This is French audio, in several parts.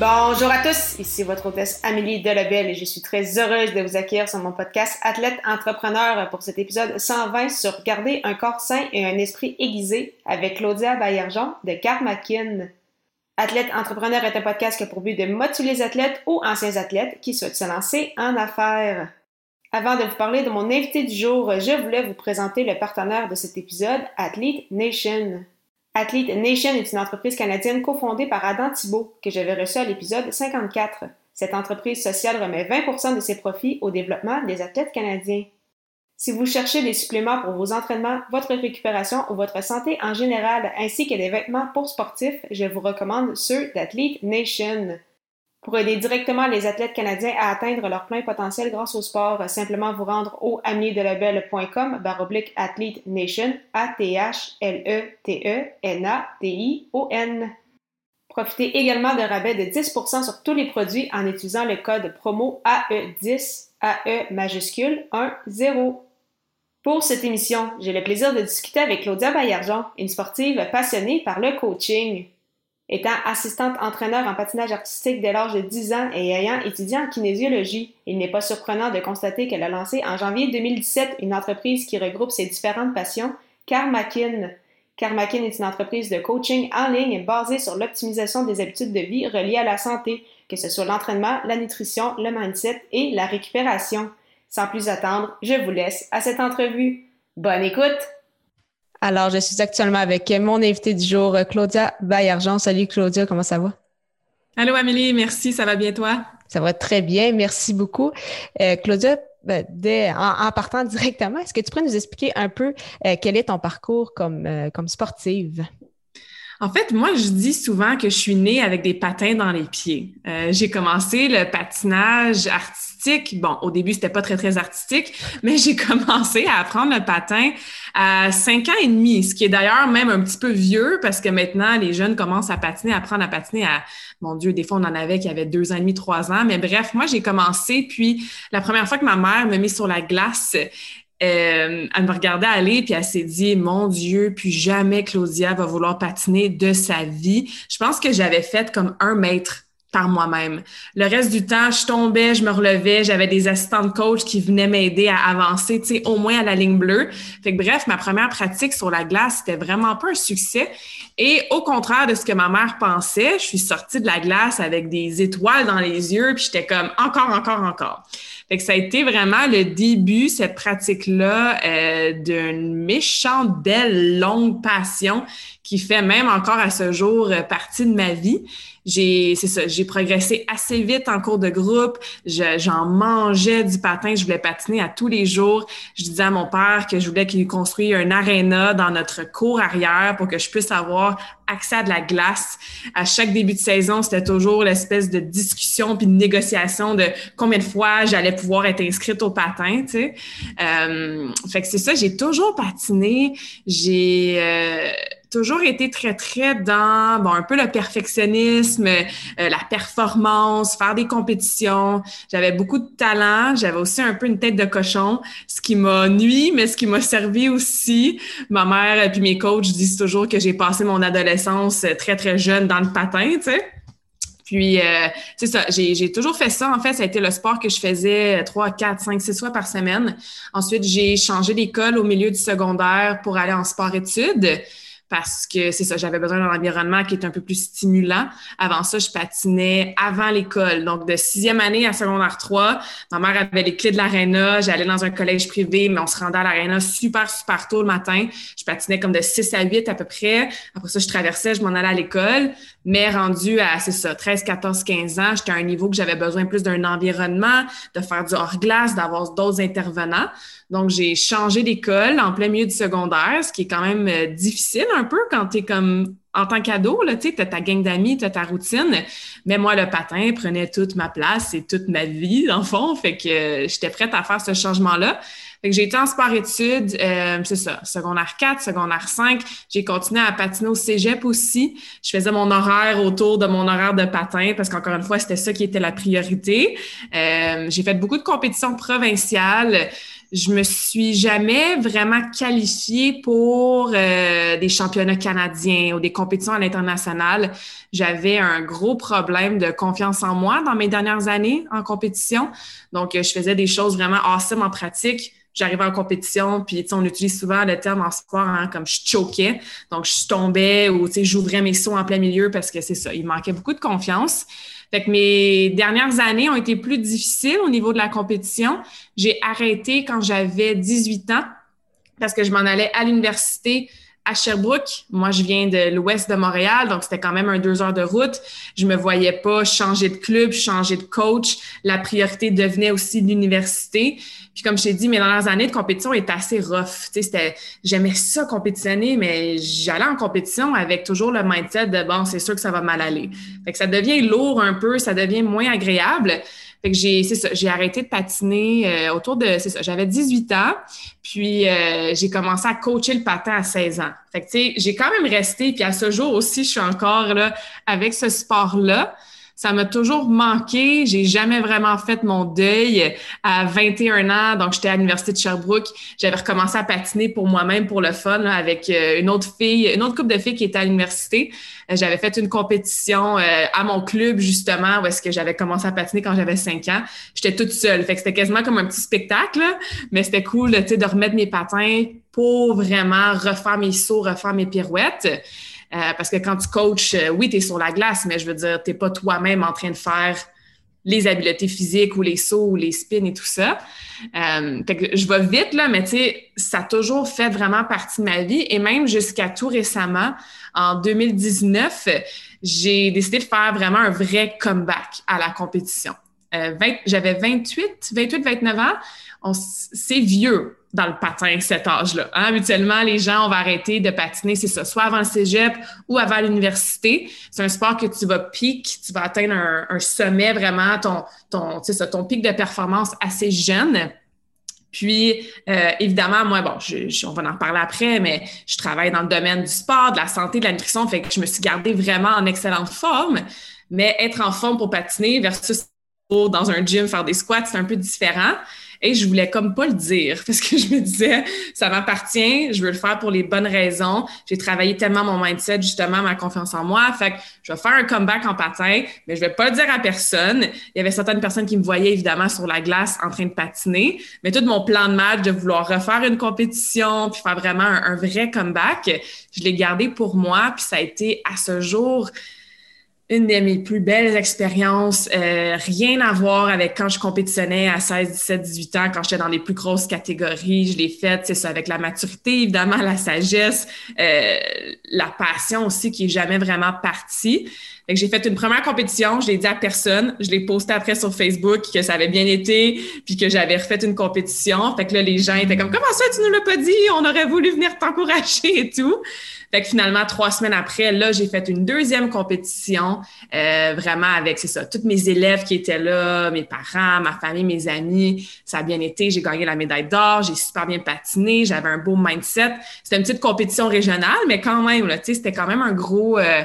Bonjour à tous, ici votre hôtesse Amélie Delebel et je suis très heureuse de vous accueillir sur mon podcast Athlète Entrepreneur pour cet épisode 120 sur garder un corps sain et un esprit aiguisé avec Claudia Baillargeon de Karmakin. Athlète Entrepreneur est un podcast qui a pour but de motiver les athlètes ou anciens athlètes qui souhaitent se lancer en affaires. Avant de vous parler de mon invité du jour, je voulais vous présenter le partenaire de cet épisode, Athlete Nation. Athlete Nation est une entreprise canadienne cofondée par Adam Thibault, que j'avais reçu à l'épisode 54. Cette entreprise sociale remet 20% de ses profits au développement des athlètes canadiens. Si vous cherchez des suppléments pour vos entraînements, votre récupération ou votre santé en général, ainsi que des vêtements pour sportifs, je vous recommande ceux d'Athlete Nation. Pour aider directement les athlètes canadiens à atteindre leur plein potentiel grâce au sport, simplement vous rendre au amiedelabel.com baroblique Athlete Nation, A-T-H-L-E-T-E-N-A-T-I-O-N. Profitez également d'un rabais de 10% sur tous les produits en utilisant le code promo AE10, AE majuscule 10. Pour cette émission, j'ai le plaisir de discuter avec Claudia Baillargeon, une sportive passionnée par le coaching. Étant assistante entraîneur en patinage artistique dès l'âge de 10 ans et ayant étudié en kinésiologie, il n'est pas surprenant de constater qu'elle a lancé en janvier 2017 une entreprise qui regroupe ses différentes passions, Karmakin. Karmakin est une entreprise de coaching en ligne basée sur l'optimisation des habitudes de vie reliées à la santé, que ce soit l'entraînement, la nutrition, le mindset et la récupération. Sans plus attendre, je vous laisse à cette entrevue. Bonne écoute! Alors, je suis actuellement avec mon invité du jour, Claudia Baillargeon. Salut Claudia, comment ça va? Allô Amélie, merci, ça va bien toi? Ça va très bien, merci beaucoup. Euh, Claudia, ben, en, partant directement, est-ce que tu pourrais nous expliquer un peu euh, quel est ton parcours comme, euh, comme sportive? En fait, moi, je dis souvent que je suis née avec des patins dans les pieds. Euh, j'ai commencé le patinage artistique. Bon, au début, c'était pas très, très artistique, mais j'ai commencé à apprendre le patin à cinq ans et demi, ce qui est d'ailleurs même un petit peu vieux parce que maintenant, les jeunes commencent à patiner, à apprendre à patiner à, mon Dieu, des fois, on en avait qui avaient deux ans et demi, trois ans. Mais bref, moi, j'ai commencé, puis la première fois que ma mère me met sur la glace, euh, elle me regardait aller, puis elle s'est dit, mon Dieu, puis jamais Claudia va vouloir patiner de sa vie. Je pense que j'avais fait comme un mètre par moi-même. Le reste du temps, je tombais, je me relevais, j'avais des assistants de coach qui venaient m'aider à avancer, tu sais, au moins à la ligne bleue. Fait que bref, ma première pratique sur la glace, c'était vraiment pas un succès. Et au contraire de ce que ma mère pensait, je suis sortie de la glace avec des étoiles dans les yeux, puis j'étais comme encore, encore, encore. Fait que ça a été vraiment le début, cette pratique-là, euh, d'une méchante, belle, longue passion qui fait même encore à ce jour euh, partie de ma vie j'ai c'est ça, j'ai progressé assez vite en cours de groupe. J'en mangeais du patin, je voulais patiner à tous les jours. Je disais à mon père que je voulais qu'il construise un aréna dans notre cour arrière pour que je puisse avoir accès à de la glace. À chaque début de saison, c'était toujours l'espèce de discussion puis de négociation de combien de fois j'allais pouvoir être inscrite au patin, tu sais. Euh, fait que c'est ça, j'ai toujours patiné. J'ai euh, toujours été très, très dans bon, un peu le perfectionnisme, euh, la performance, faire des compétitions. J'avais beaucoup de talent. J'avais aussi un peu une tête de cochon, ce qui m'a nuit, mais ce qui m'a servi aussi. Ma mère et puis mes coachs disent toujours que j'ai passé mon adolescence très, très jeune dans le patin, tu sais. Puis, euh, c'est ça, j'ai toujours fait ça. En fait, ça a été le sport que je faisais trois, quatre, cinq, six fois par semaine. Ensuite, j'ai changé d'école au milieu du secondaire pour aller en sport-études parce que c'est ça, j'avais besoin d'un environnement qui est un peu plus stimulant. Avant ça, je patinais avant l'école. Donc, de sixième année à secondaire 3, ma mère avait les clés de l'aréna. J'allais dans un collège privé, mais on se rendait à l'aréna super, super tôt le matin. Je patinais comme de 6 à 8 à peu près. Après ça, je traversais, je m'en allais à l'école. Mais rendu à, c'est ça, 13, 14, 15 ans, j'étais à un niveau que j'avais besoin plus d'un environnement, de faire du hors-glace, d'avoir d'autres intervenants. Donc, j'ai changé d'école en plein milieu du secondaire, ce qui est quand même euh, difficile un peu quand tu comme en tant qu'ado, tu as ta gang d'amis, tu as ta routine. Mais moi, le patin prenait toute ma place et toute ma vie, dans le fond. Fait que euh, j'étais prête à faire ce changement-là. Fait que j'ai été en sport-études, euh, c'est ça, secondaire 4, secondaire 5. J'ai continué à patiner au cégep aussi. Je faisais mon horaire autour de mon horaire de patin parce qu'encore une fois, c'était ça qui était la priorité. Euh, j'ai fait beaucoup de compétitions provinciales je me suis jamais vraiment qualifiée pour euh, des championnats canadiens ou des compétitions à l'international. J'avais un gros problème de confiance en moi dans mes dernières années en compétition. Donc, je faisais des choses vraiment awesome en pratique. J'arrivais en compétition, puis on utilise souvent le terme en sport hein, comme je choquais. Donc, je tombais ou j'ouvrais mes sauts en plein milieu parce que c'est ça, il manquait beaucoup de confiance. Fait que mes dernières années ont été plus difficiles au niveau de la compétition. J'ai arrêté quand j'avais 18 ans parce que je m'en allais à l'université à Sherbrooke. Moi, je viens de l'ouest de Montréal, donc c'était quand même un deux heures de route. Je me voyais pas changer de club, changer de coach. La priorité devenait aussi l'université. Puis comme je t'ai dit, mes dernières années de compétition étaient assez rough. C'était, j'aimais ça compétitionner, mais j'allais en compétition avec toujours le mindset de bon, c'est sûr que ça va mal aller. Fait que ça devient lourd un peu, ça devient moins agréable. Fait que j'ai, c'est ça, j'ai arrêté de patiner euh, autour de, c'est ça, j'avais 18 ans, puis euh, j'ai commencé à coacher le patin à 16 ans. Fait que, tu sais, j'ai quand même resté, puis à ce jour aussi, je suis encore là avec ce sport-là ça m'a toujours manqué. J'ai jamais vraiment fait mon deuil à 21 ans. Donc, j'étais à l'université de Sherbrooke. J'avais recommencé à patiner pour moi-même, pour le fun, avec euh, une autre fille, une autre couple de filles qui était à l'université. Euh, j'avais fait une compétition euh, à mon club, justement, où est-ce que j'avais commencé à patiner quand j'avais 5 ans. J'étais toute seule. Fait que c'était quasiment comme un petit spectacle, mais c'était cool, tu sais, de remettre mes patins pour vraiment refaire mes sauts, refaire mes pirouettes. Euh, parce que quand tu coaches, euh, oui, tu es sur la glace, mais je veux dire, tu n'es pas toi-même en train de faire les habiletés physiques ou les sauts ou les spins et tout ça. Euh, fait que je vais vite, là, mais tu sais, ça a toujours fait vraiment partie de ma vie. Et même jusqu'à tout récemment, en 2019, j'ai décidé de faire vraiment un vrai comeback à la compétition. Euh, J'avais 28, 28, 29 ans. C'est vieux dans le patin, cet âge-là. Hein? Habituellement, les gens, on va arrêter de patiner, c'est ça, soit avant le cégep ou avant l'université. C'est un sport que tu vas piquer, tu vas atteindre un, sommet vraiment, ton, ton, ton pic de performance assez jeune. Puis, euh, évidemment, moi, bon, on va en parler après, mais je travaille dans le domaine du sport, de la santé, de la nutrition, fait que je me suis gardée vraiment en excellente forme. Mais être en forme pour patiner versus dans un gym faire des squats, c'est un peu différent. Et je voulais comme pas le dire parce que je me disais, ça m'appartient, je veux le faire pour les bonnes raisons. J'ai travaillé tellement mon mindset, justement, ma confiance en moi. Fait que je vais faire un comeback en patin, mais je vais pas le dire à personne. Il y avait certaines personnes qui me voyaient évidemment sur la glace en train de patiner, mais tout mon plan de match de vouloir refaire une compétition puis faire vraiment un, un vrai comeback, je l'ai gardé pour moi. Puis ça a été à ce jour une de mes plus belles expériences, euh, rien à voir avec quand je compétitionnais à 16, 17, 18 ans, quand j'étais dans les plus grosses catégories. Je l'ai faite, c'est ça, avec la maturité, évidemment, la sagesse, euh, la passion aussi qui est jamais vraiment partie. J'ai fait une première compétition, je l'ai dit à personne, je l'ai posté après sur Facebook que ça avait bien été, puis que j'avais refait une compétition. Fait que là, les gens étaient comme, comment ça, tu nous l'as pas dit? On aurait voulu venir t'encourager et tout. Fait que finalement, trois semaines après, là, j'ai fait une deuxième compétition, euh, vraiment avec, c'est ça, tous mes élèves qui étaient là, mes parents, ma famille, mes amis. Ça a bien été. J'ai gagné la médaille d'or, j'ai super bien patiné, j'avais un beau mindset. C'était une petite compétition régionale, mais quand même, là, tu sais, c'était quand même un gros... Euh,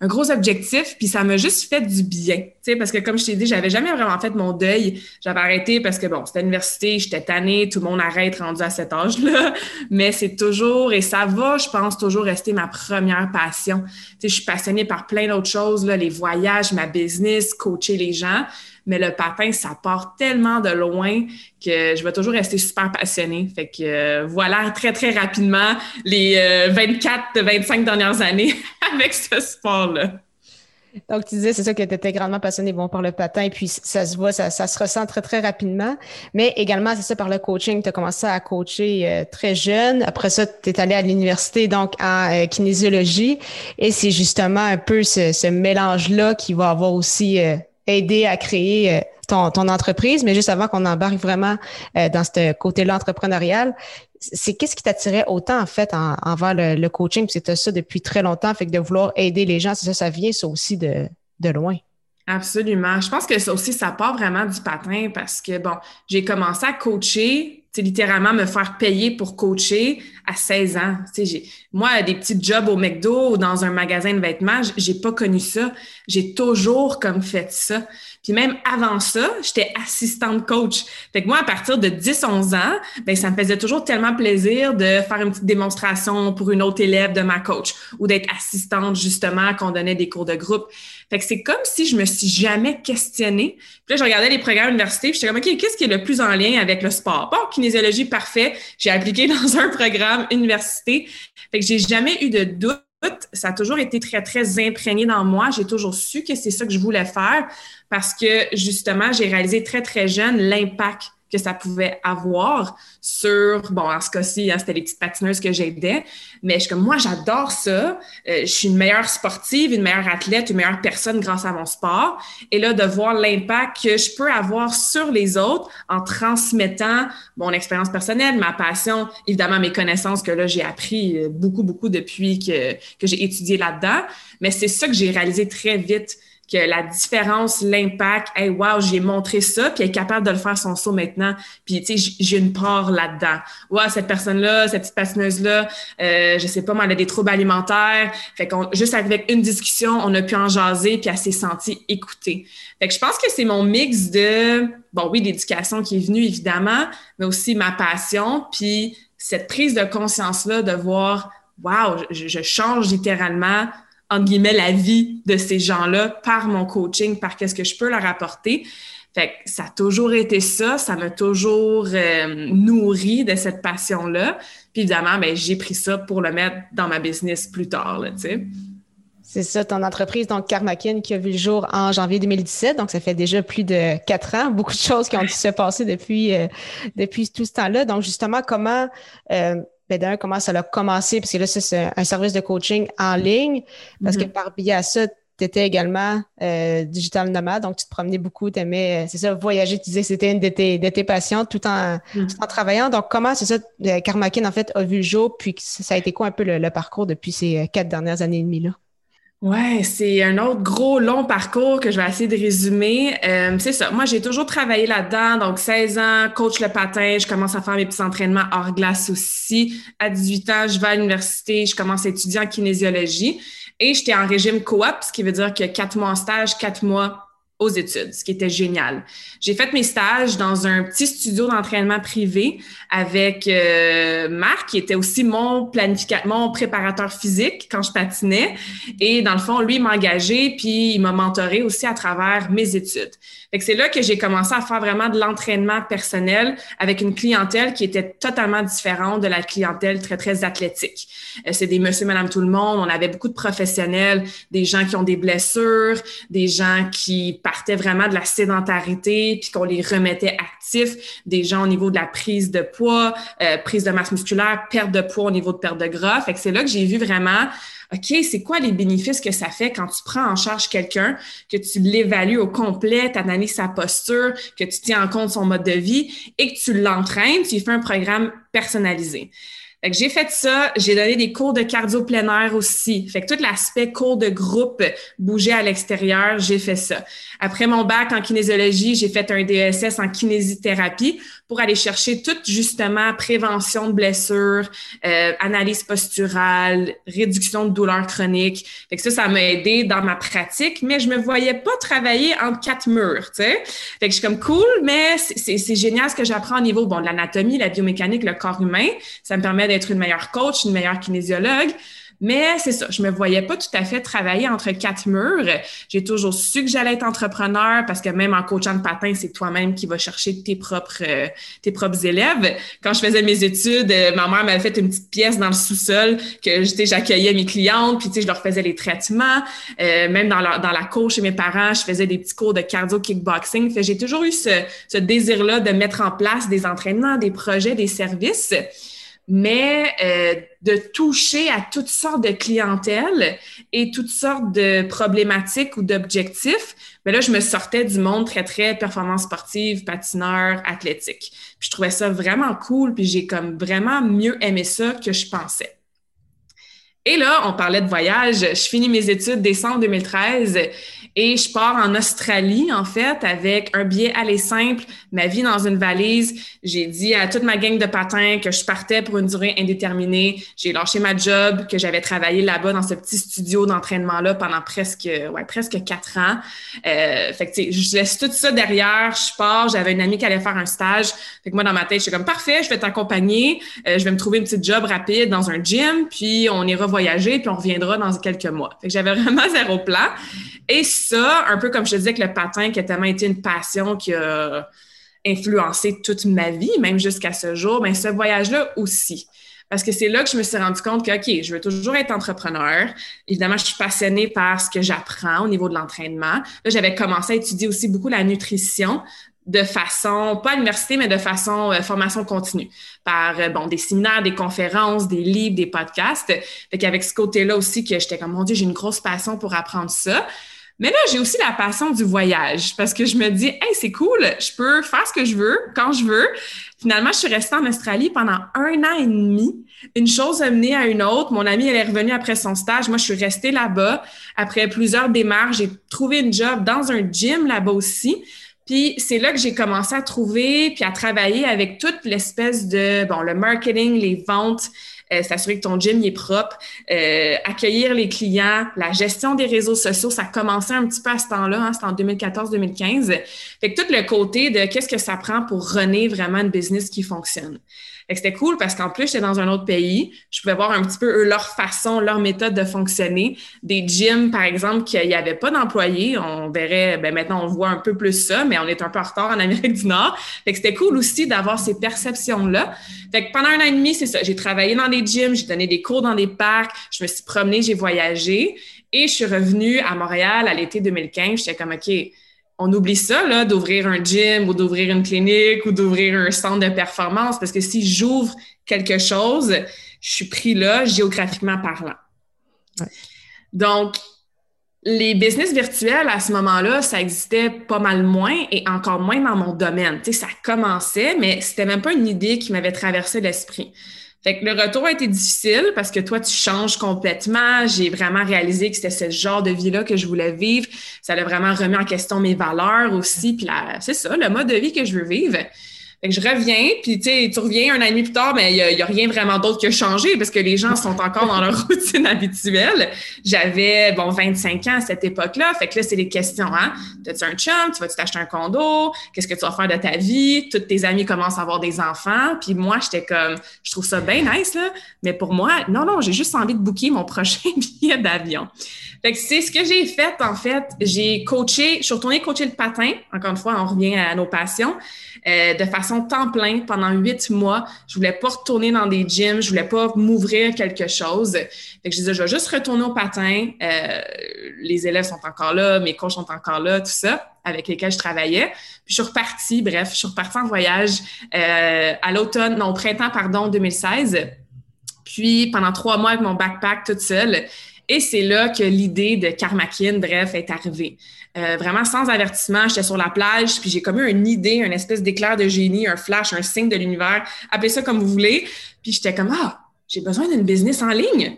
un gros objectif, puis ça m'a juste fait du bien, parce que comme je t'ai dit, j'avais jamais vraiment fait mon deuil. J'avais arrêté parce que, bon, c'était l'université, j'étais tannée, tout le monde arrête rendu à cet âge-là, mais c'est toujours, et ça va, je pense, toujours rester ma première passion. Je suis passionnée par plein d'autres choses, là, les voyages, ma business, coacher les gens, mais le patin, ça part tellement de loin que je vais toujours rester super passionnée. Fait que euh, voilà très, très rapidement les 24, euh, 25 dernières années avec ce sport-là. Donc, tu disais, c'est ça que tu étais grandement passionné bon, par le patin, et puis ça se voit, ça, se ressent très, très rapidement. Mais également, c'est ça par le coaching. Tu as commencé à coacher euh, très jeune. Après ça, tu es allé à l'université, donc en kinésiologie. Et c'est justement un peu ce, mélange-là qui va avoir aussi aider à créer euh, ton, ton entreprise. Mais juste avant qu'on embarque vraiment euh, dans ce côté-là entrepreneurial, c'est qu'est-ce qui t'attirait autant, en fait, envers le, coaching? Puis c'était ça depuis très longtemps, fait que de vouloir aider les gens, c'est ça, ça vient ça aussi de, de loin. Absolument. Je pense que ça aussi, ça part vraiment du patin parce que, bon, j'ai commencé à coacher littéralement me faire payer pour coacher à 16 ans. moi, des petits jobs au McDo ou dans un magasin de vêtements, j'ai pas connu ça. J'ai toujours comme fait ça. Puis même avant ça, j'étais assistante coach. Fait que moi, à partir de 10-11 ans, ben ça me faisait toujours tellement plaisir de faire une petite démonstration pour une autre élève de ma coach ou d'être assistante justement qu'on donnait des cours de groupe. Fait que c'est comme si je me suis jamais questionnée. Puis là, je regardais les programmes universités, puis j'étais comme, OK, qu'est-ce qui est le plus en lien avec le sport? Bon, kinésiologie, parfait. J'ai appliqué dans un programme université. Fait que j'ai jamais eu de doute ça a toujours été très, très imprégné dans moi. J'ai toujours su que c'est ça que je voulais faire parce que justement, j'ai réalisé très, très jeune l'impact que ça pouvait avoir sur, bon, en ce cas-ci, hein, c'était les petites patineuses que j'aidais, mais je suis comme, moi, j'adore ça. Euh, je suis une meilleure sportive, une meilleure athlète, une meilleure personne grâce à mon sport. Et là, de voir l'impact que je peux avoir sur les autres en transmettant mon expérience personnelle, ma passion, évidemment mes connaissances que là, j'ai appris euh, beaucoup, beaucoup depuis que, que j'ai étudié là-dedans. Mais c'est ça que j'ai réalisé très vite que la différence, l'impact, hey, wow, j'ai montré ça, puis elle est capable de le faire son saut maintenant, puis tu sais, j'ai une part là-dedans. Ouais, cette personne-là, cette petite patineuse-là, euh, je sais pas, mais elle a des troubles alimentaires. Fait qu'on, juste avec une discussion, on a pu en jaser, puis elle s'est sentie écoutée. Fait que je pense que c'est mon mix de, bon, oui, l'éducation qui est venue, évidemment, mais aussi ma passion, puis cette prise de conscience-là de voir, wow, je change littéralement entre guillemets, la vie de ces gens-là par mon coaching, par qu'est-ce que je peux leur apporter. Fait que ça a toujours été ça, ça m'a toujours euh, nourri de cette passion-là. Puis évidemment, ben, j'ai pris ça pour le mettre dans ma business plus tard, tu sais. C'est ça, ton entreprise, donc Karmakin, qui a vu le jour en janvier 2017. Donc, ça fait déjà plus de quatre ans. Beaucoup de choses qui ont dû se passer depuis, euh, depuis tout ce temps-là. Donc, justement, comment euh, ben d'un, comment ça a commencé, parce que là, c'est un service de coaching en ligne, parce que mm-hmm. par biais à ça, tu étais également euh, digital nomade, donc tu te promenais beaucoup, tu aimais, euh, c'est ça, voyager, tu disais que c'était une de tes, de tes passions tout en, mm-hmm. tout en travaillant. Donc, comment, c'est ça, euh, Karmakin, en fait, a vu le jour, puis ça a été quoi un peu le, le parcours depuis ces quatre dernières années et demie là? Ouais, c'est un autre gros long parcours que je vais essayer de résumer. Euh, c'est ça. Moi, j'ai toujours travaillé là-dedans. Donc, 16 ans, coach le patin. Je commence à faire mes petits entraînements hors glace aussi. À 18 ans, je vais à l'université. Je commence à étudier en kinésiologie. Et j'étais en régime coop, ce qui veut dire que quatre mois en stage, quatre mois aux études, ce qui était génial. J'ai fait mes stages dans un petit studio d'entraînement privé avec euh, Marc, qui était aussi mon planificateur, mon préparateur physique quand je patinais. Et dans le fond, lui, m'a engagé, puis il m'a mentoré aussi à travers mes études. Fait que c'est là que j'ai commencé à faire vraiment de l'entraînement personnel avec une clientèle qui était totalement différente de la clientèle très, très athlétique. Euh, c'est des monsieur, madame, tout le monde. On avait beaucoup de professionnels, des gens qui ont des blessures, des gens qui partaient vraiment de la sédentarité puis qu'on les remettait actifs, des gens au niveau de la prise de poids, euh, prise de masse musculaire, perte de poids au niveau de perte de gras. Fait que c'est là que j'ai vu vraiment OK, c'est quoi les bénéfices que ça fait quand tu prends en charge quelqu'un, que tu l'évalues au complet, tu analyses sa posture, que tu tiens en compte son mode de vie et que tu l'entraînes, tu fais un programme personnalisé. Fait j'ai fait ça, j'ai donné des cours de cardio plein aussi. Fait que tout l'aspect cours de groupe, bouger à l'extérieur, j'ai fait ça. Après mon bac en kinésiologie, j'ai fait un DSS en kinésithérapie pour aller chercher toute justement prévention de blessures, euh, analyse posturale, réduction de douleurs chroniques. Fait que ça, ça m'a aidé dans ma pratique, mais je me voyais pas travailler entre quatre murs, tu sais. Fait que je suis comme cool, mais c'est génial ce que j'apprends au niveau bon de l'anatomie, la biomécanique, le corps humain. Ça me permet d'être une meilleure coach, une meilleure kinésiologue. Mais c'est ça, je me voyais pas tout à fait travailler entre quatre murs. J'ai toujours su que j'allais être entrepreneur parce que même en coachant de patin, c'est toi-même qui vas chercher tes propres, euh, tes propres élèves. Quand je faisais mes études, euh, ma mère m'avait fait une petite pièce dans le sous-sol que j'accueillais mes clientes, puis je leur faisais les traitements. Euh, même dans la, dans la cour chez mes parents, je faisais des petits cours de cardio kickboxing. J'ai toujours eu ce, ce désir-là de mettre en place des entraînements, des projets, des services. Mais euh, de toucher à toutes sortes de clientèles et toutes sortes de problématiques ou d'objectifs, mais là, je me sortais du monde très, très performance sportive, patineur, athlétique. Puis je trouvais ça vraiment cool, puis j'ai comme vraiment mieux aimé ça que je pensais. Et là, on parlait de voyage. Je finis mes études décembre 2013 et je pars en Australie, en fait, avec un billet aller simple, ma vie dans une valise. J'ai dit à toute ma gang de patins que je partais pour une durée indéterminée. J'ai lâché ma job, que j'avais travaillé là-bas dans ce petit studio d'entraînement-là pendant presque, ouais, presque quatre ans. Euh, fait que, je laisse tout ça derrière. Je pars. J'avais une amie qui allait faire un stage. Fait que moi, dans ma tête, je suis comme, parfait, je vais t'accompagner. Euh, je vais me trouver une petite job rapide dans un gym, puis on ira voyager, puis on reviendra dans quelques mois. Fait que j'avais vraiment zéro plan. Et ça, un peu comme je te disais que le patin, qui a tellement été une passion qui a influencé toute ma vie, même jusqu'à ce jour, mais ben, ce voyage-là aussi. Parce que c'est là que je me suis rendu compte que, OK, je veux toujours être entrepreneur. Évidemment, je suis passionnée par ce que j'apprends au niveau de l'entraînement. Là, j'avais commencé à étudier aussi beaucoup la nutrition de façon, pas à l'université, mais de façon euh, formation continue, par euh, bon, des séminaires, des conférences, des livres, des podcasts. Fait qu'avec ce côté-là aussi, que j'étais comme, mon Dieu, j'ai une grosse passion pour apprendre ça. Mais là, j'ai aussi la passion du voyage parce que je me dis, hey, c'est cool, je peux faire ce que je veux quand je veux. Finalement, je suis restée en Australie pendant un an et demi. Une chose a mené à une autre. Mon amie, elle est revenue après son stage. Moi, je suis restée là-bas. Après plusieurs démarches, j'ai trouvé une job dans un gym là-bas aussi. Puis c'est là que j'ai commencé à trouver puis à travailler avec toute l'espèce de, bon, le marketing, les ventes, euh, s'assurer que ton gym est propre, euh, accueillir les clients, la gestion des réseaux sociaux, ça commençait un petit peu à ce temps-là, hein, c'était en 2014-2015. Fait que tout le côté de qu'est-ce que ça prend pour runner vraiment une business qui fonctionne c'était cool parce qu'en plus, j'étais dans un autre pays. Je pouvais voir un petit peu eux, leur façon, leur méthode de fonctionner. Des gyms, par exemple, qu'il n'y avait pas d'employés. On verrait, ben maintenant, on voit un peu plus ça, mais on est un peu en retard en Amérique du Nord. Fait que c'était cool aussi d'avoir ces perceptions-là. Fait que pendant un an et demi, c'est ça. J'ai travaillé dans des gyms, j'ai donné des cours dans des parcs, je me suis promenée, j'ai voyagé. Et je suis revenue à Montréal à l'été 2015. J'étais comme, OK, on oublie ça, là, d'ouvrir un gym ou d'ouvrir une clinique ou d'ouvrir un centre de performance parce que si j'ouvre quelque chose, je suis pris là géographiquement parlant. Donc, les business virtuels à ce moment-là, ça existait pas mal moins et encore moins dans mon domaine. Tu sais, ça commençait, mais c'était même pas une idée qui m'avait traversé l'esprit. Fait que le retour a été difficile parce que toi, tu changes complètement. J'ai vraiment réalisé que c'était ce genre de vie-là que je voulais vivre. Ça a vraiment remis en question mes valeurs aussi. Puis c'est ça, le mode de vie que je veux vivre. Fait que je reviens, puis tu reviens un an et demi plus tard, mais il n'y a, rien vraiment d'autre qui a changé parce que les gens sont encore dans leur routine habituelle. J'avais, bon, 25 ans à cette époque-là. Fait que là, c'est des questions, hein. T'as-tu un chum? Tu vas-tu t'acheter un condo? Qu'est-ce que tu vas faire de ta vie? Toutes tes amis commencent à avoir des enfants. Puis moi, j'étais comme, je trouve ça bien nice, là. Mais pour moi, non, non, j'ai juste envie de booker mon prochain billet d'avion. Fait que c'est ce que j'ai fait, en fait. J'ai coaché, je suis retournée coacher le patin. Encore une fois, on revient à nos passions. Euh, de façon temps plein pendant huit mois. Je voulais pas retourner dans des gyms, je voulais pas m'ouvrir quelque chose. Fait je disais, je vais juste retourner au patin. Euh, les élèves sont encore là, mes coachs sont encore là, tout ça, avec lesquels je travaillais. Puis je suis repartie, bref, je suis repartie en voyage euh, à l'automne, non, au printemps, pardon, 2016. Puis pendant trois mois avec mon backpack toute seule. Et c'est là que l'idée de Karmakin, bref, est arrivée. Euh, vraiment sans avertissement, j'étais sur la plage, puis j'ai comme eu une idée, une espèce d'éclair de génie, un flash, un signe de l'univers, appelez ça comme vous voulez. Puis j'étais comme, ah, j'ai besoin d'une business en ligne.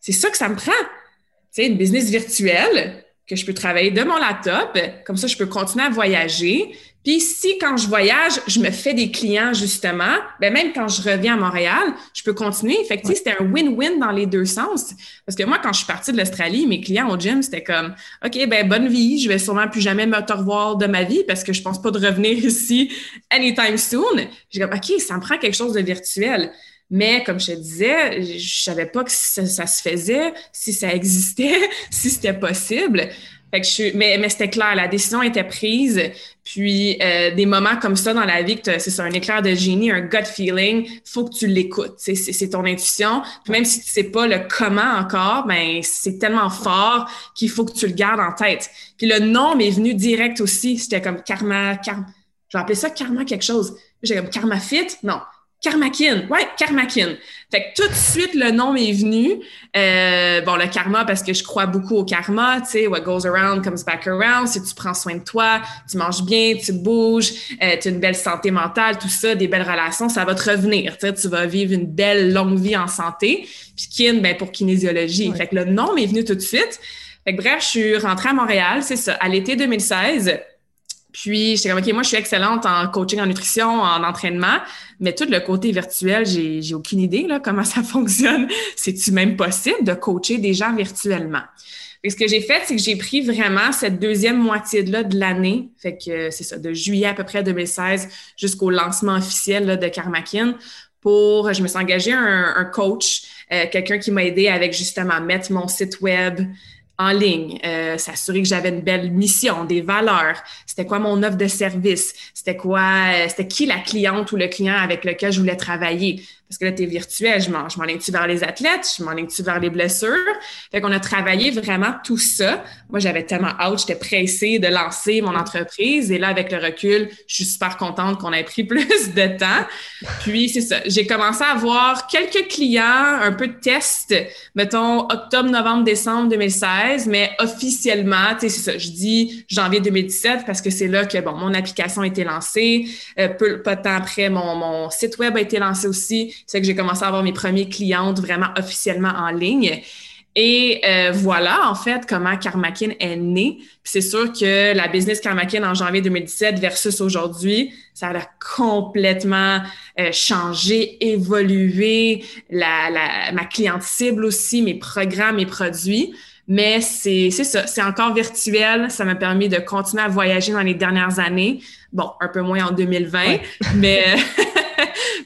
C'est ça que ça me prend. Tu sais, une business virtuelle que je peux travailler de mon laptop, comme ça je peux continuer à voyager, puis si quand je voyage, je me fais des clients justement, ben même quand je reviens à Montréal, je peux continuer. Fait que c'était un win-win dans les deux sens. Parce que moi, quand je suis partie de l'Australie, mes clients au gym, c'était comme OK, ben bonne vie, je vais sûrement plus jamais me revoir de ma vie parce que je pense pas de revenir ici anytime soon. J'ai comme OK, ça me prend quelque chose de virtuel. Mais comme je te disais, je savais pas que ça, ça se faisait, si ça existait, si c'était possible mais, c'était clair, la décision était prise. Puis euh, des moments comme ça dans la vie, c'est ça, un éclair de génie, un gut feeling, faut que tu l'écoutes. C'est ton intuition. Même si tu sais pas le comment encore, ben c'est tellement fort qu'il faut que tu le gardes en tête. Puis le nom m'est venu direct aussi. C'était comme karma, karma. J'ai appelé ça karma quelque chose. J'ai comme karma fit? Non, Karmakin, ouais, Karmakin. Fait que tout de suite, le nom est venu. Euh, bon, le karma, parce que je crois beaucoup au karma, tu sais, what goes around comes back around. Si tu prends soin de toi, tu manges bien, tu bouges, euh, tu as une belle santé mentale, tout ça, des belles relations, ça va te revenir. Tu tu vas vivre une belle longue vie en santé. Puis kin, ben pour kinésiologie. Fait que le nom m'est venu tout de suite. Fait que bref, je suis rentrée à Montréal, c'est ça, à l'été 2016. Puis, j'étais comme, OK, moi, je suis excellente en coaching en nutrition, en entraînement, mais tout le côté virtuel, j'ai, j'ai aucune idée, là, comment ça fonctionne. C'est-tu même possible de coacher des gens virtuellement? Fait ce que j'ai fait, c'est que j'ai pris vraiment cette deuxième moitié-là de l'année, fait que c'est ça, de juillet à peu près 2016 jusqu'au lancement officiel là, de Karmakin, pour, je me suis engagée un, un coach, euh, quelqu'un qui m'a aidé avec justement mettre mon site web, en ligne, euh, s'assurer que j'avais une belle mission, des valeurs, c'était quoi mon offre de service, c'était quoi, euh, c'était qui la cliente ou le client avec lequel je voulais travailler? Parce que là, tu es virtuel, je m'en, je tu vers les athlètes, je m'en tu vers les blessures. Fait qu'on a travaillé vraiment tout ça. Moi, j'avais tellement hâte, j'étais pressée de lancer mon entreprise. Et là, avec le recul, je suis super contente qu'on ait pris plus de temps. Puis, c'est ça. J'ai commencé à avoir quelques clients, un peu de tests, mettons octobre, novembre, décembre 2016, mais officiellement, tu sais, c'est ça. Je dis janvier 2017 parce que c'est là que, bon, mon application a été lancée. Euh, peu, pas de temps après, mon, mon site web a été lancé aussi c'est que j'ai commencé à avoir mes premiers clientes vraiment officiellement en ligne. Et euh, voilà, en fait, comment Karmakin est né. c'est sûr que la business Karmakin en janvier 2017 versus aujourd'hui, ça a complètement euh, changé, évolué, la, la, ma cliente cible aussi, mes programmes, mes produits. Mais c'est ça, c'est encore virtuel. Ça m'a permis de continuer à voyager dans les dernières années. Bon, un peu moins en 2020, mais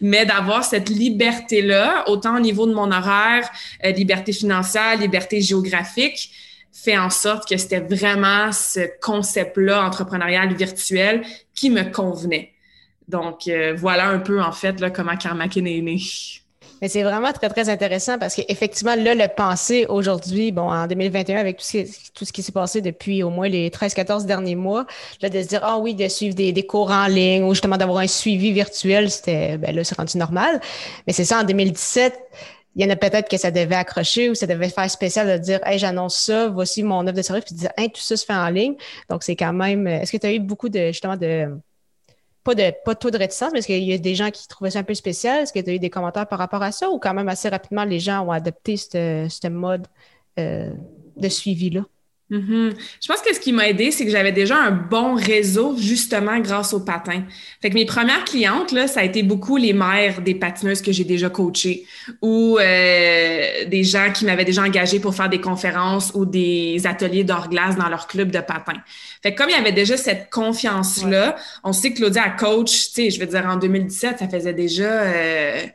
mais d'avoir cette liberté-là, autant au niveau de mon horaire, euh, liberté financière, liberté géographique, fait en sorte que c'était vraiment ce concept-là entrepreneurial virtuel qui me convenait. Donc, euh, voilà un peu, en fait, là, comment Karmakin est né. Mais c'est vraiment très, très intéressant parce qu'effectivement, là, le penser aujourd'hui, bon, en 2021, avec tout ce qui, tout ce qui s'est passé depuis au moins les 13-14 derniers mois, là, de se dire, ah oui, de suivre des, des cours en ligne ou justement d'avoir un suivi virtuel, c'était, ben là, c'est rendu normal. Mais c'est ça, en 2017, il y en a peut-être que ça devait accrocher ou ça devait faire spécial de dire Hey, j'annonce ça, voici mon offre de service, puis de dire Hey, tout ça se fait en ligne. Donc, c'est quand même. Est-ce que tu as eu beaucoup de justement de pas de pas de réticence, mais est-ce qu'il y a des gens qui trouvaient ça un peu spécial? Est-ce que tu as eu des commentaires par rapport à ça ou quand même assez rapidement les gens ont adopté ce mode euh, de suivi-là? Mm-hmm. Je pense que ce qui m'a aidé, c'est que j'avais déjà un bon réseau justement grâce au patin. Fait que mes premières clientes, là, ça a été beaucoup les mères des patineuses que j'ai déjà coachées ou euh, des gens qui m'avaient déjà engagé pour faire des conférences ou des ateliers d'or-glace dans leur club de patin. Fait que comme il y avait déjà cette confiance-là, on sait que Claudia a coach, tu sais, je veux dire, en 2017, ça faisait déjà... Euh,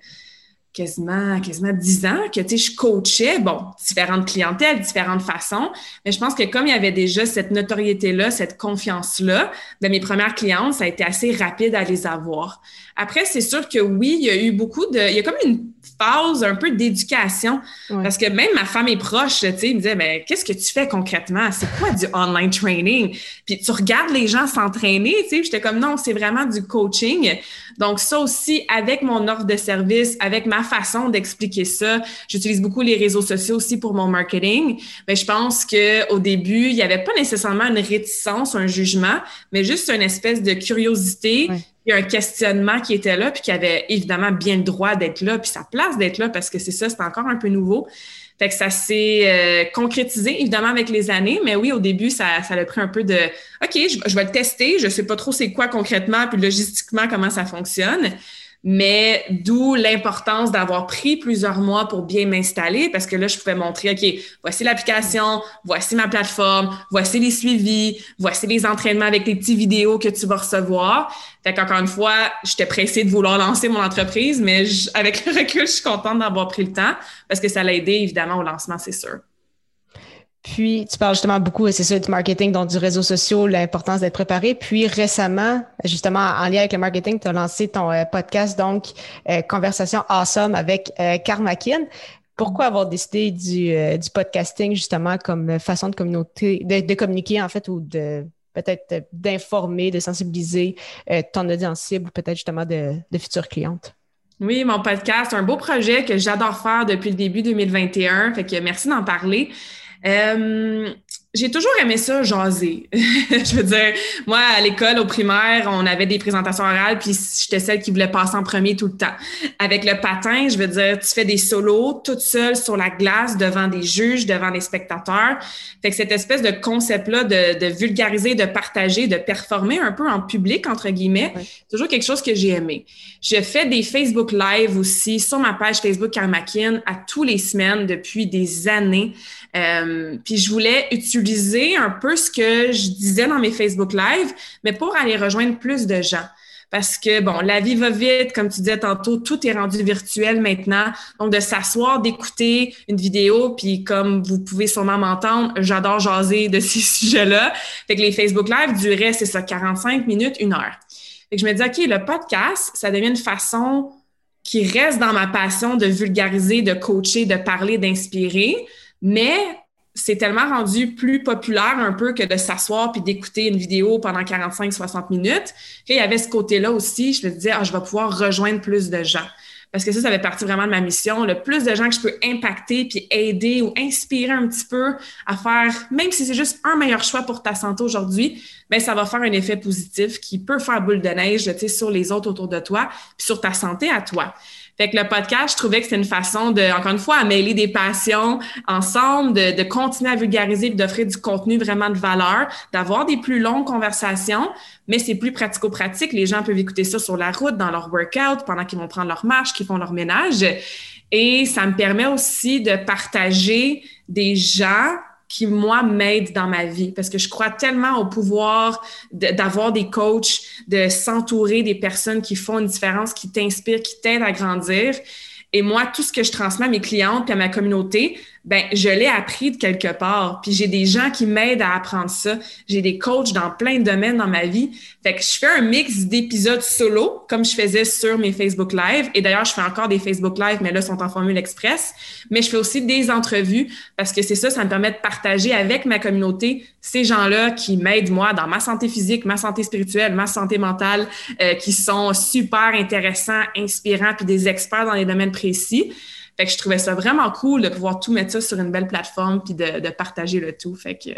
quasiment, quasiment 10 ans que, tu sais, je coachais, bon, différentes clientèles, différentes façons, mais je pense que comme il y avait déjà cette notoriété-là, cette confiance-là, de ben, mes premières clientes, ça a été assez rapide à les avoir. Après, c'est sûr que oui, il y a eu beaucoup de, il y a comme une phase un peu d'éducation, parce que même ma femme est proche, tu sais, me disait, mais qu'est-ce que tu fais concrètement? C'est quoi du online training? Puis tu regardes les gens s'entraîner, tu sais, j'étais comme, non, c'est vraiment du coaching. Donc ça aussi, avec mon offre de service, avec ma façon d'expliquer ça. J'utilise beaucoup les réseaux sociaux aussi pour mon marketing. Mais je pense que au début, il n'y avait pas nécessairement une réticence, un jugement, mais juste une espèce de curiosité. et un questionnement qui était là, puis qui avait évidemment bien le droit d'être là, puis sa place d'être là, parce que c'est ça, c'est encore un peu nouveau. Fait que ça s'est euh, concrétisé, évidemment, avec les années, mais oui, au début, ça, ça a pris un peu de OK, je, je vais le tester, je sais pas trop c'est quoi concrètement, puis logistiquement, comment ça fonctionne. Mais d'où l'importance d'avoir pris plusieurs mois pour bien m'installer parce que là, je pouvais montrer, OK, voici l'application, voici ma plateforme, voici les suivis, voici les entraînements avec les petits vidéos que tu vas recevoir. Fait qu'encore une fois, j'étais pressée de vouloir lancer mon entreprise, mais avec le recul, je suis contente d'avoir pris le temps parce que ça l'a aidé évidemment au lancement, c'est sûr. Puis, tu parles justement beaucoup, c'est ça, du marketing, donc du réseau social, l'importance d'être préparé. Puis, récemment, justement, en lien avec le marketing, tu as lancé ton euh, podcast, donc, euh, Conversation Awesome avec euh. Pourquoi avoir décidé du, euh, du, podcasting, justement, comme façon de, communauté, de, communiquer, en fait, ou de peut-être d'informer, de sensibiliser ton audience cible, peut-être justement de, de futures clientes? Oui, mon podcast, un beau projet que j'adore faire depuis le début 2021. Fait que merci d'en parler. Euh, j'ai toujours aimé ça, jaser. je veux dire, moi, à l'école, au primaire, on avait des présentations orales, puis j'étais celle qui voulait passer en premier tout le temps. Avec le patin, je veux dire, tu fais des solos toute seule sur la glace devant des juges, devant des spectateurs. Fait que cette espèce de concept-là de, de, vulgariser, de partager, de performer un peu en public, entre guillemets, c'est toujours quelque chose que j'ai aimé. Je fais des Facebook Live aussi sur ma page Facebook Karmakin à tous les semaines depuis des années. Euh, puis je voulais utiliser un peu ce que je disais dans mes Facebook Live, mais pour aller rejoindre plus de gens. Parce que, bon, la vie va vite, comme tu disais tantôt, tout est rendu virtuel maintenant. Donc, de s'asseoir, d'écouter une vidéo, puis comme vous pouvez sûrement m'entendre, j'adore jaser de ces sujets-là. Fait que les Facebook Live duraient, c'est ça, 45 minutes, une heure. Fait que je me dis, OK, le podcast, ça devient une façon qui reste dans ma passion de vulgariser, de coacher, de parler, d'inspirer mais c'est tellement rendu plus populaire un peu que de s'asseoir puis d'écouter une vidéo pendant 45-60 minutes qu'il y avait ce côté-là aussi. Je me disais, ah, je vais pouvoir rejoindre plus de gens. Parce que ça, ça fait partie vraiment de ma mission. Le plus de gens que je peux impacter puis aider ou inspirer un petit peu à faire, même si c'est juste un meilleur choix pour ta santé aujourd'hui, ben ça va faire un effet positif qui peut faire boule de neige, tu sais, sur les autres autour de toi puis sur ta santé à toi. Fait que le podcast, je trouvais que c'était une façon de, encore une fois, à mêler des passions ensemble, de, de continuer à vulgariser et d'offrir du contenu vraiment de valeur, d'avoir des plus longues conversations, mais c'est plus pratico-pratique. Les gens peuvent écouter ça sur la route, dans leur workout, pendant qu'ils vont prendre leur marche, qu'ils font leur ménage. Et ça me permet aussi de partager des gens qui, moi, m'aident dans ma vie parce que je crois tellement au pouvoir d'avoir des coachs, de s'entourer des personnes qui font une différence, qui t'inspirent, qui t'aident à grandir. Et moi, tout ce que je transmets à mes clientes et à ma communauté, ben je l'ai appris de quelque part. Puis j'ai des gens qui m'aident à apprendre ça. J'ai des coachs dans plein de domaines dans ma vie. Fait que je fais un mix d'épisodes solo, comme je faisais sur mes Facebook Live. Et d'ailleurs, je fais encore des Facebook Live, mais là, sont en formule express. Mais je fais aussi des entrevues parce que c'est ça, ça me permet de partager avec ma communauté ces gens-là qui m'aident, moi, dans ma santé physique, ma santé spirituelle, ma santé mentale, euh, qui sont super intéressants, inspirants, puis des experts dans les domaines précis. Fait que je trouvais ça vraiment cool de pouvoir tout mettre ça sur une belle plateforme puis de, de partager le tout. Fait que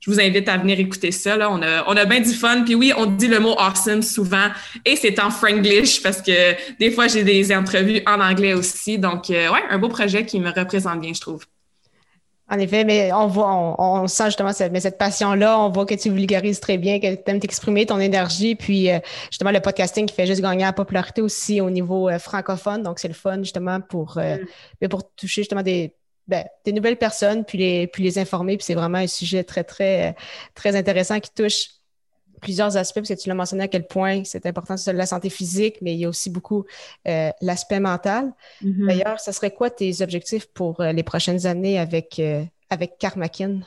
je vous invite à venir écouter ça. Là. On, a, on a bien du fun. Puis oui, on dit le mot awesome souvent et c'est en franglish parce que des fois, j'ai des entrevues en anglais aussi. Donc, euh, ouais, un beau projet qui me représente bien, je trouve. En effet, mais on voit, on, sent justement cette, mais cette passion-là, on voit que tu vulgarises très bien, que tu aimes t'exprimer, ton énergie, puis euh, justement le podcasting qui fait juste gagner en popularité aussi au niveau euh, francophone, donc c'est le fun justement pour, euh, mm. pour toucher justement des, ben, des nouvelles personnes, puis les, puis les informer, puis c'est vraiment un sujet très, très, très intéressant qui touche plusieurs aspects, parce que tu l'as mentionné à quel point c'est important sur la santé physique, mais il y a aussi beaucoup euh, l'aspect mental. Mm-hmm. D'ailleurs, ce serait quoi tes objectifs pour euh, les prochaines années avec, euh, avec Karmakin?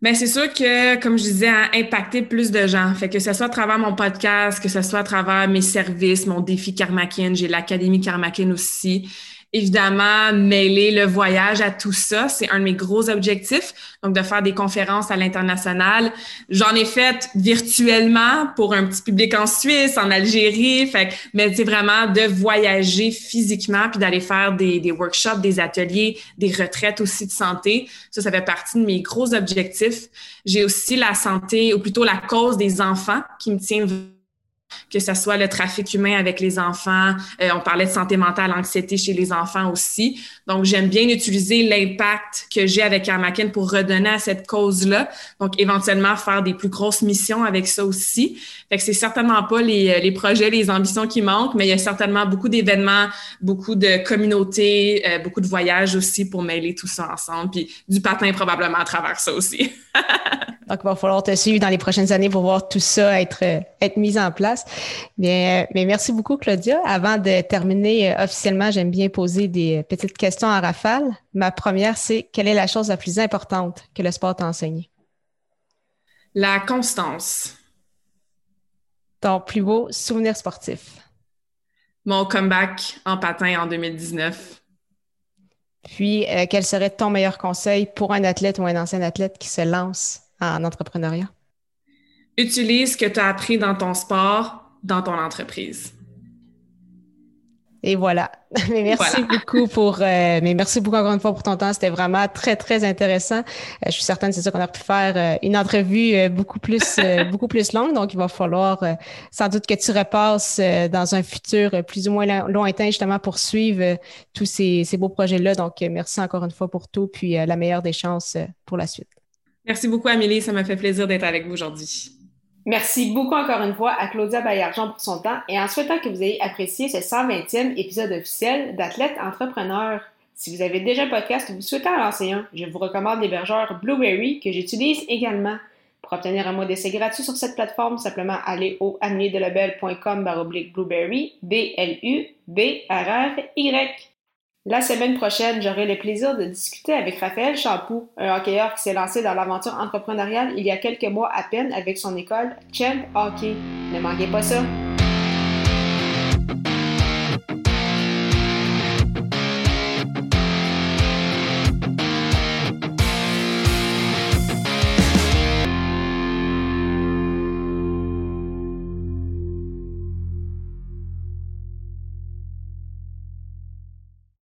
Bien, c'est sûr que, comme je disais, à impacter plus de gens. Fait que ce soit à travers mon podcast, que ce soit à travers mes services, mon défi Karmakin, j'ai l'Académie Karmakin aussi évidemment, mêler le voyage à tout ça, c'est un de mes gros objectifs. Donc, de faire des conférences à l'international. J'en ai fait virtuellement pour un petit public en Suisse, en Algérie. Fait mais c'est vraiment de voyager physiquement puis d'aller faire des, des workshops, des ateliers, des retraites aussi de santé. Ça, ça fait partie de mes gros objectifs. J'ai aussi la santé, ou plutôt la cause des enfants qui me tient que ce soit le trafic humain avec les enfants. Euh, on parlait de santé mentale, anxiété chez les enfants aussi. Donc, j'aime bien utiliser l'impact que j'ai avec Armaken pour redonner à cette cause-là. Donc, éventuellement, faire des plus grosses missions avec ça aussi. Fait que c'est certainement pas les, euh, les, projets, les ambitions qui manquent, mais il y a certainement beaucoup d'événements, beaucoup de communautés, euh, beaucoup de voyages aussi pour mêler tout ça ensemble. Puis du patin probablement à travers ça aussi. Donc, il va falloir te suivre dans les prochaines années pour voir tout ça être, être mis en place. Bien, mais merci beaucoup, Claudia. Avant de terminer euh, officiellement, j'aime bien poser des petites questions à rafale. Ma première, c'est quelle est la chose la plus importante que le sport t'a enseigné? La constance. Ton plus beau souvenir sportif? Mon comeback en patin en 2019. Puis, euh, quel serait ton meilleur conseil pour un athlète ou un ancien athlète qui se lance en entrepreneuriat? Utilise ce que tu as appris dans ton sport dans ton entreprise. Et voilà. Mais merci beaucoup pour, euh, mais merci beaucoup encore une fois pour ton temps. C'était vraiment très, très intéressant. Euh, je suis certaine, c'est ça qu'on a pu faire euh, une entrevue beaucoup plus, beaucoup plus longue. Donc, il va falloir sans doute que tu repasses dans un futur plus ou moins lointain, justement, pour suivre tous ces, ces beaux projets-là. Donc, merci encore une fois pour tout. Puis, la meilleure des chances pour la suite. Merci beaucoup, Amélie. Ça m'a fait plaisir d'être avec vous aujourd'hui. Merci beaucoup encore une fois à Claudia Bayargent pour son temps et en souhaitant que vous ayez apprécié ce 120e épisode officiel d'Athlète Entrepreneur. Si vous avez déjà un podcast ou vous souhaitez en lancer un, je vous recommande l'hébergeur Blueberry que j'utilise également. Pour obtenir un mois d'essai gratuit sur cette plateforme, simplement aller au baroblique Blueberry, B-L-U-B-R-R-Y. La semaine prochaine, j'aurai le plaisir de discuter avec Raphaël Champoux, un hockeyeur qui s'est lancé dans l'aventure entrepreneuriale il y a quelques mois à peine avec son école Champ Hockey. Ne manquez pas ça!